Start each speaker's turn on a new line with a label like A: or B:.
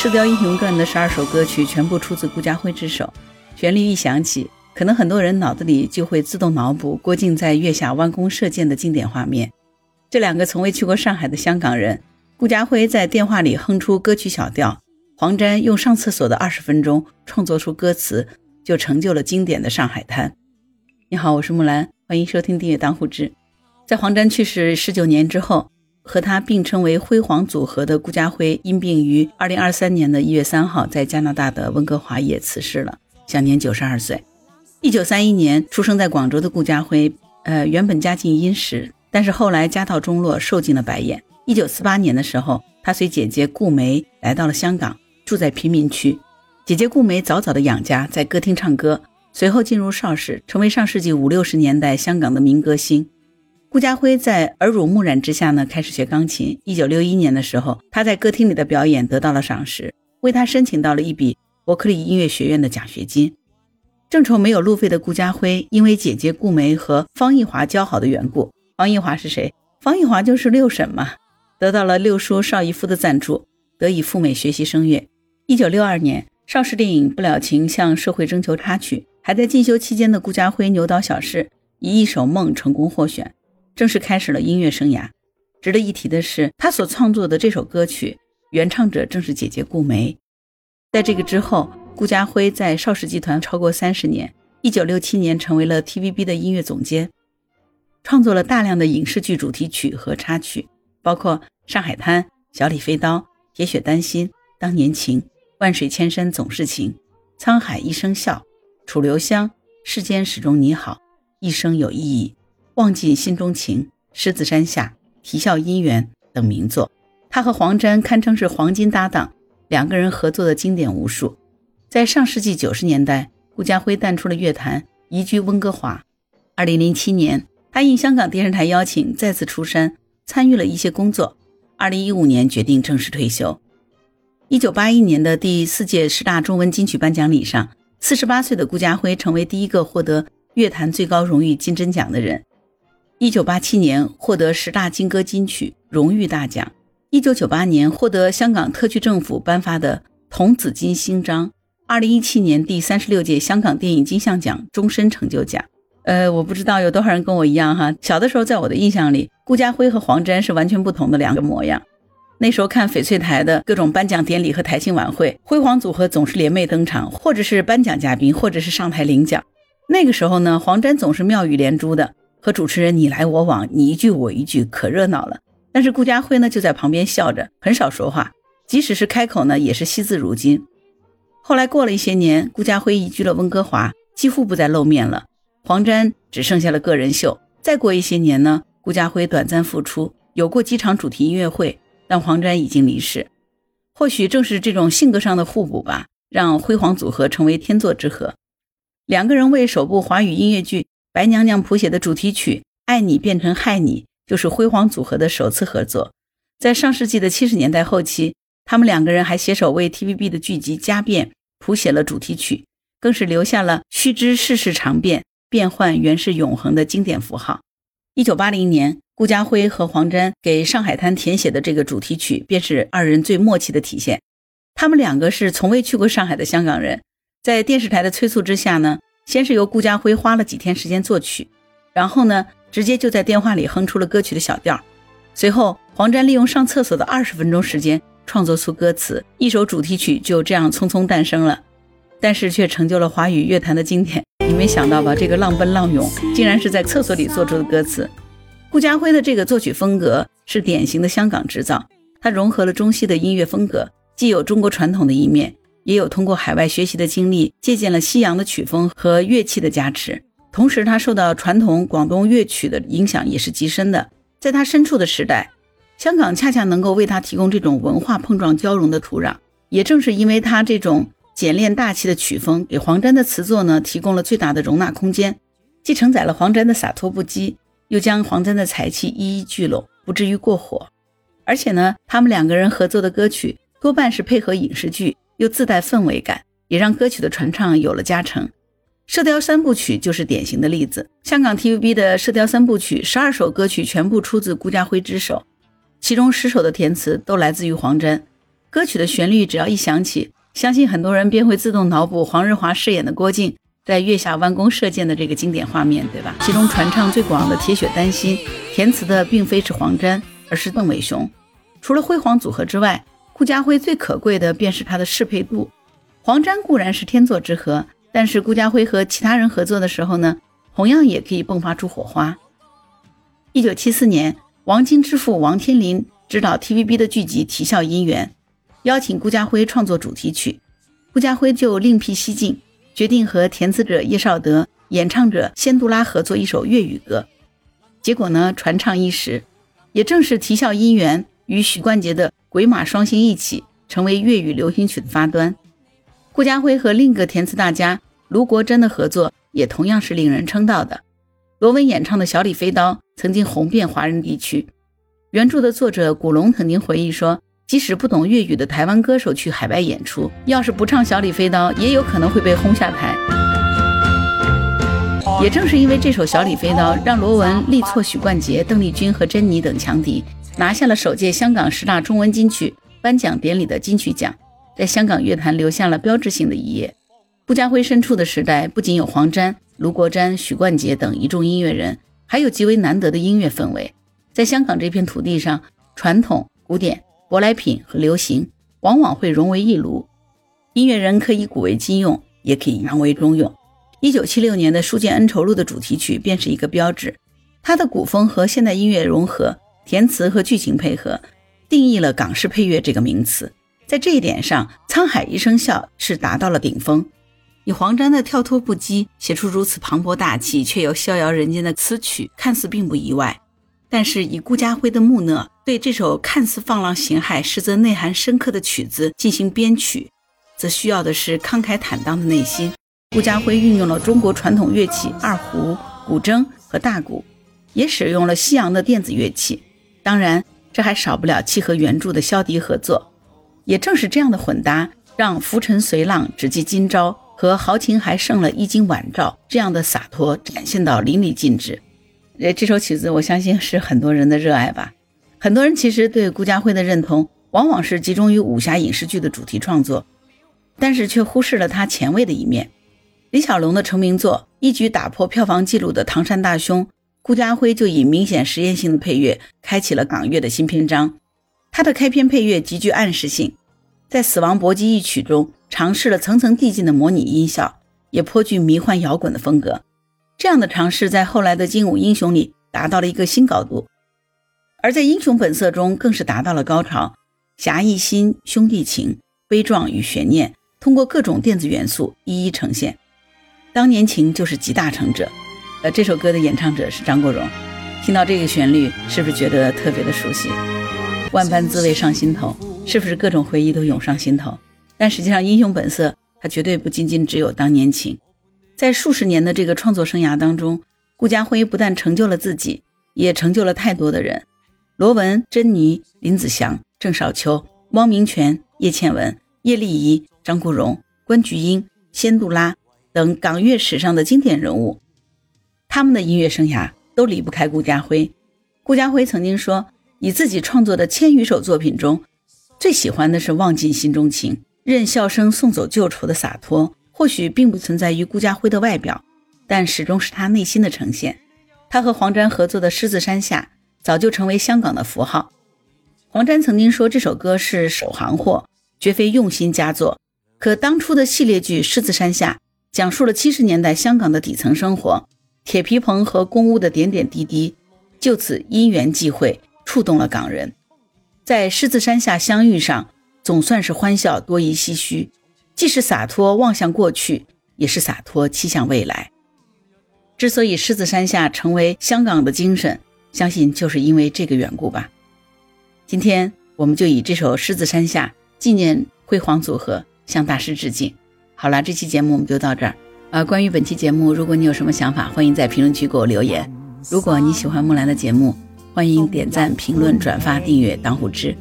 A: 《射雕英雄传》的十二首歌曲全部出自顾嘉辉之手，旋律一响起，可能很多人脑子里就会自动脑补郭靖在月下弯弓射箭的经典画面。这两个从未去过上海的香港人，顾嘉辉在电话里哼出歌曲小调，黄沾用上厕所的二十分钟创作出歌词，就成就了经典的《上海滩》。你好，我是木兰，欢迎收听订阅当户知。在黄沾去世十九年之后。和他并称为“辉煌组合”的顾嘉辉因病于二零二三年的一月三号在加拿大的温哥华也辞世了，享年九十二岁。一九三一年出生在广州的顾嘉辉，呃，原本家境殷实，但是后来家道中落，受尽了白眼。一九四八年的时候，他随姐姐顾梅来到了香港，住在贫民区。姐姐顾梅早早的养家，在歌厅唱歌，随后进入邵氏，成为上世纪五六十年代香港的民歌星。顾嘉辉在耳濡目染之下呢，开始学钢琴。一九六一年的时候，他在歌厅里的表演得到了赏识，为他申请到了一笔伯克利音乐学院的奖学金。正愁没有路费的顾嘉辉，因为姐姐顾梅和方逸华交好的缘故，方逸华是谁？方逸华就是六婶嘛，得到了六叔邵逸夫的赞助，得以赴美学习声乐。一九六二年，邵氏电影《不了情》向社会征求插曲，还在进修期间的顾嘉辉牛刀小试，以一首《梦》成功获选。正式开始了音乐生涯。值得一提的是，他所创作的这首歌曲原唱者正是姐姐顾梅。在这个之后，顾嘉辉在邵氏集团超过三十年。一九六七年，成为了 TVB 的音乐总监，创作了大量的影视剧主题曲和插曲，包括《上海滩》《小李飞刀》《铁血丹心》《当年情》《万水千山总是情》《沧海一声笑》《楚留香》《世间始终你好》《一生有意义》。忘尽心中情，狮子山下，啼笑姻缘等名作，他和黄沾堪称是黄金搭档，两个人合作的经典无数。在上世纪九十年代，顾嘉辉淡出了乐坛，移居温哥华。二零零七年，他应香港电视台邀请再次出山，参与了一些工作。二零一五年决定正式退休。一九八一年的第四届十大中文金曲颁奖礼上，四十八岁的顾嘉辉成为第一个获得乐坛最高荣誉金针奖的人。一九八七年获得十大金歌金曲荣誉大奖，一九九八年获得香港特区政府颁发的童子金星章，二零一七年第三十六届香港电影金像奖终身成就奖。呃，我不知道有多少人跟我一样哈，小的时候在我的印象里，顾嘉辉和黄沾是完全不同的两个模样。那时候看翡翠台的各种颁奖典礼和台庆晚会，辉煌组合总是联袂登场，或者是颁奖嘉宾，或者是上台领奖。那个时候呢，黄沾总是妙语连珠的。和主持人你来我往，你一句我一句，可热闹了。但是顾家辉呢，就在旁边笑着，很少说话，即使是开口呢，也是惜字如金。后来过了一些年，顾家辉移居了温哥华，几乎不再露面了。黄沾只剩下了个人秀。再过一些年呢，顾家辉短暂复出，有过几场主题音乐会，但黄沾已经离世。或许正是这种性格上的互补吧，让辉煌组合成为天作之合。两个人为首部华语音乐剧。白娘娘谱写的主题曲《爱你变成害你》就是辉煌组合的首次合作。在上世纪的七十年代后期，他们两个人还携手为 TVB 的剧集《家变》谱写了主题曲，更是留下了“须知世事常变，变幻原是永恒”的经典符号。一九八零年，顾嘉辉和黄沾给《上海滩》填写的这个主题曲，便是二人最默契的体现。他们两个是从未去过上海的香港人，在电视台的催促之下呢。先是由顾家辉花了几天时间作曲，然后呢，直接就在电话里哼出了歌曲的小调。随后，黄沾利用上厕所的二十分钟时间创作出歌词，一首主题曲就这样匆匆诞生了。但是却成就了华语乐坛的经典。你没想到吧？这个浪奔浪涌，竟然是在厕所里做出的歌词。顾家辉的这个作曲风格是典型的香港制造，他融合了中西的音乐风格，既有中国传统的一面。也有通过海外学习的经历，借鉴了西洋的曲风和乐器的加持。同时，他受到传统广东乐曲的影响也是极深的。在他身处的时代，香港恰恰能够为他提供这种文化碰撞交融的土壤。也正是因为他这种简练大气的曲风，给黄沾的词作呢提供了最大的容纳空间，既承载了黄沾的洒脱不羁，又将黄沾的才气一一聚拢，不至于过火。而且呢，他们两个人合作的歌曲多半是配合影视剧。又自带氛围感，也让歌曲的传唱有了加成。《射雕三部曲》就是典型的例子。香港 TVB 的《射雕三部曲》十二首歌曲全部出自顾嘉辉之手，其中十首的填词都来自于黄沾。歌曲的旋律只要一响起，相信很多人便会自动脑补黄日华饰演的郭靖在月下弯弓射箭的这个经典画面，对吧？其中传唱最广的《铁血丹心》，填词的并非是黄沾，而是邓伟雄。除了辉煌组合之外，顾嘉辉最可贵的便是他的适配度。黄沾固然是天作之合，但是顾嘉辉和其他人合作的时候呢，同样也可以迸发出火花。一九七四年，王晶之父王天林执导 TVB 的剧集《啼笑姻缘》，邀请顾嘉辉创作主题曲，顾嘉辉就另辟蹊径，决定和填词者叶绍德、演唱者仙杜拉合作一首粤语歌。结果呢，传唱一时。也正是《啼笑姻缘》与许冠杰的《鬼马双星》一起，成为粤语流行曲的发端。顾嘉辉和另一个填词大家卢国珍的合作也同样是令人称道的。罗文演唱的《小李飞刀》曾经红遍华人地区。原著的作者古龙曾经回忆说，即使不懂粤语的台湾歌手去海外演出，要是不唱《小李飞刀》，也有可能会被轰下台。也正是因为这首《小李飞刀》，让罗文力挫许冠杰、邓丽君和珍妮等强敌，拿下了首届香港十大中文金曲颁奖典礼的金曲奖。在香港乐坛留下了标志性的一页。顾嘉辉身处的时代不仅有黄沾、卢国沾、许冠杰等一众音乐人，还有极为难得的音乐氛围。在香港这片土地上，传统、古典、舶来品和流行往往会融为一炉。音乐人可以古为今用，也可以洋为中用。一九七六年的《书剑恩仇录》的主题曲便是一个标志，它的古风和现代音乐融合，填词和剧情配合，定义了港式配乐这个名词。在这一点上，《沧海一声笑》是达到了顶峰。以黄沾的跳脱不羁写出如此磅礴大气却又逍遥人间的词曲，看似并不意外。但是以顾嘉辉的木讷对这首看似放浪形骸，实则内涵深刻的曲子进行编曲，则需要的是慷慨坦荡的内心。顾嘉辉运用了中国传统乐器二胡、古筝和大鼓，也使用了西洋的电子乐器。当然，这还少不了契合原著的萧笛合作。也正是这样的混搭，让“浮沉随浪，只记今朝”和“豪情还剩了一襟晚照”这样的洒脱展现到淋漓尽致。呃，这首曲子我相信是很多人的热爱吧。很多人其实对顾嘉辉的认同，往往是集中于武侠影视剧的主题创作，但是却忽视了他前卫的一面。李小龙的成名作一举打破票房纪录的《唐山大兄》，顾嘉辉就以明显实验性的配乐，开启了港乐的新篇章。他的开篇配乐极具暗示性。在《死亡搏击》一曲中，尝试了层层递进的模拟音效，也颇具迷幻摇滚的风格。这样的尝试在后来的《精武英雄》里达到了一个新高度，而在《英雄本色》中更是达到了高潮。侠义心、兄弟情、悲壮与悬念，通过各种电子元素一一呈现。当年情就是集大成者。呃，这首歌的演唱者是张国荣。听到这个旋律，是不是觉得特别的熟悉？万般滋味上心头。是不是各种回忆都涌上心头？但实际上，《英雄本色》它绝对不仅仅只有当年情。在数十年的这个创作生涯当中，顾嘉辉不但成就了自己，也成就了太多的人：罗文、珍妮、林子祥、郑少秋、汪明荃、叶倩文、叶丽仪、张国荣、关菊英、仙杜拉等港乐史上的经典人物。他们的音乐生涯都离不开顾嘉辉。顾嘉辉曾经说，以自己创作的千余首作品中，最喜欢的是忘尽心中情，任笑声送走旧愁的洒脱，或许并不存在于顾嘉辉的外表，但始终是他内心的呈现。他和黄沾合作的《狮子山下》早就成为香港的符号。黄沾曾经说这首歌是首行货，绝非用心佳作。可当初的系列剧《狮子山下》讲述了七十年代香港的底层生活，铁皮棚和公屋的点点滴滴，就此因缘际会，触动了港人。在狮子山下相遇上，总算是欢笑多于唏嘘，既是洒脱望向过去，也是洒脱期向未来。之所以狮子山下成为香港的精神，相信就是因为这个缘故吧。今天我们就以这首《狮子山下》纪念辉煌组合，向大师致敬。好了，这期节目我们就到这儿。呃，关于本期节目，如果你有什么想法，欢迎在评论区给我留言。如果你喜欢木兰的节目，欢迎点赞、评论、转发、订阅、当护知。